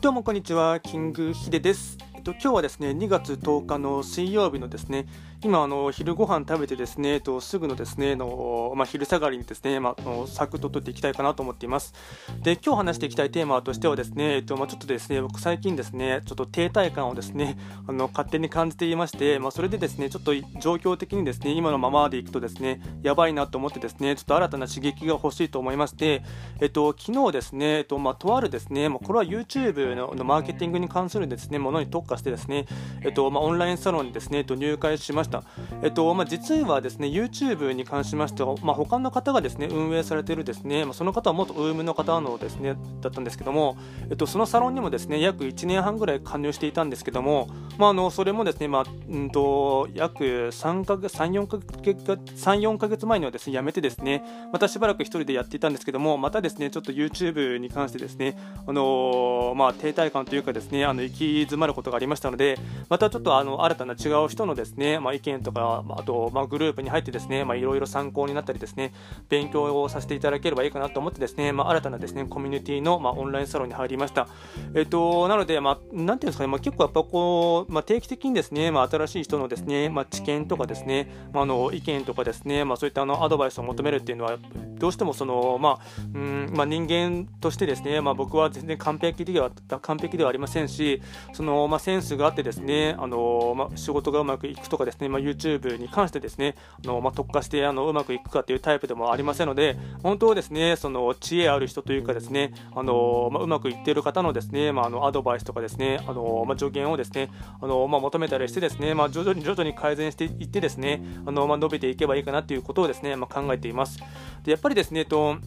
どうもこんにちは、キングヒデです。と、今日はですね、2月10日の水曜日のですね、今、あの昼ご飯食べてですね、とすぐのですねの、まあ、昼下がりにですね、まあ、のサクッと取っていきたいかなと思っています。で、今日話していきたいテーマとしてはですね、えっとまあ、ちょっとですね、僕最近ですね、ちょっと停滞感をですね、あの勝手に感じていまして、まあ、それでですね、ちょっと状況的にですね、今のままでいくとですね、やばいなと思ってですね、ちょっと新たな刺激が欲しいと思いまして、えっと、昨日ですね、えっとまあ、とあるですね、もうこれは YouTube ののマーケティングに関するですね、ものに特化してですね、えっとまあ、オンラインサロンにですね、えっと、入会しました。えっとまあ、実はですね YouTube に関しましては、まあ、他の方がですね運営されているですね、まあ、その方は元 UM の方のですねだったんですけども、えっと、そのサロンにもですね約1年半ぐらい加入していたんですけども、まあ、あのそれもですね、まあうんと、約3か月3、4か月3、4ヶ月前にはですね辞めてですねまたしばらく1人でやっていたんですけどもまたですねちょっと YouTube に関してですねあのまあ、停滞感というかですねあの行き詰まることがありましたのでまたちょっとあの新たな違う人のですね、まあ、意見とかあと、まあ、グループに入ってですね、いろいろ参考になったりですね、勉強をさせていただければいいかなと思ってですね、まあ、新たなですね、コミュニティの、まあ、オンラインサロンに入りました。えっと、なので、まあ、なんていうんですかね、まあ、結構やっぱこう、まあ、定期的にですね、まあ、新しい人のですね、まあ、知見とかですね、まあ、あの意見とかですね、まあ、そういったあのアドバイスを求めるっていうのは、どうしてもその、まあ、うんまあ、人間としてですね、まあ、僕は全然完璧では完璧ではありませんし、そのまあ、センスがあってですね、あのまあ、仕事がうまくいくとかですね、まあ、YouTube に関してですね、あのまあ、特化してあのうまくいくかというタイプでもありませんので、本当はですね、その知恵ある人というかですね、あのまあ、うまくいっている方のですね、まあ、あのアドバイスとかですね、あのまあ、助言をですね、あのまあ、求めたりしてですね、まあ、徐々に徐々に改善していってですね、あのまあ、伸びていけばいいかなということをですね、まあ、考えています。でやっぱりですね、と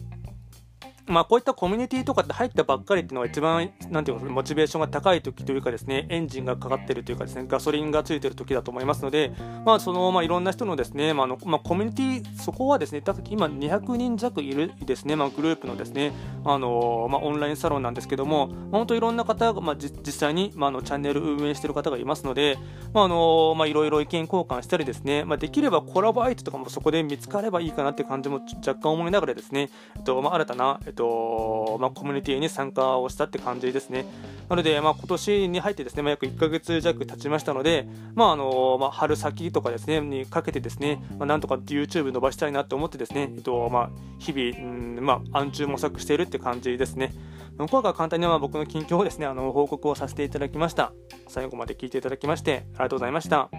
まあ、こういったコミュニティとかって入ったばっかりっていうのが一番、なんていうか、モチベーションが高い時というかですね、エンジンがかかってるというかですね、ガソリンがついてる時だと思いますので、まあ、その、まあ、いろんな人のですね、まあ、の、まあ、コミュニティ、そこはですね、今200人弱いるですね、まあ、グループのですね、あの、まあ、オンラインサロンなんですけども、本当いろんな方が、まあ、実際に、まあ、あの、チャンネル運営してる方がいますので、まあ、あの、まあ、いろいろ意見交換したりですね、まあ、できればコラボ相手とかもそこで見つかればいいかなって感じも若干思いながらですね、えっと、まあ、新たな、っと、まあ、コミュニティに参加をしたって感じですね。なので、まあ、今年に入ってですね、まあ、約1ヶ月弱経ちましたので、まああのまあ、春先とかですね、にかけてですね、まあ、なんとか YouTube 伸ばしたいなと思ってですね、えっとまあ、日々、うんまあ、暗中模索しているって感じですね。今回は簡単にまあ僕の近況をですね、あの報告をさせていただきました。最後まで聞いていただきまして、ありがとうございました。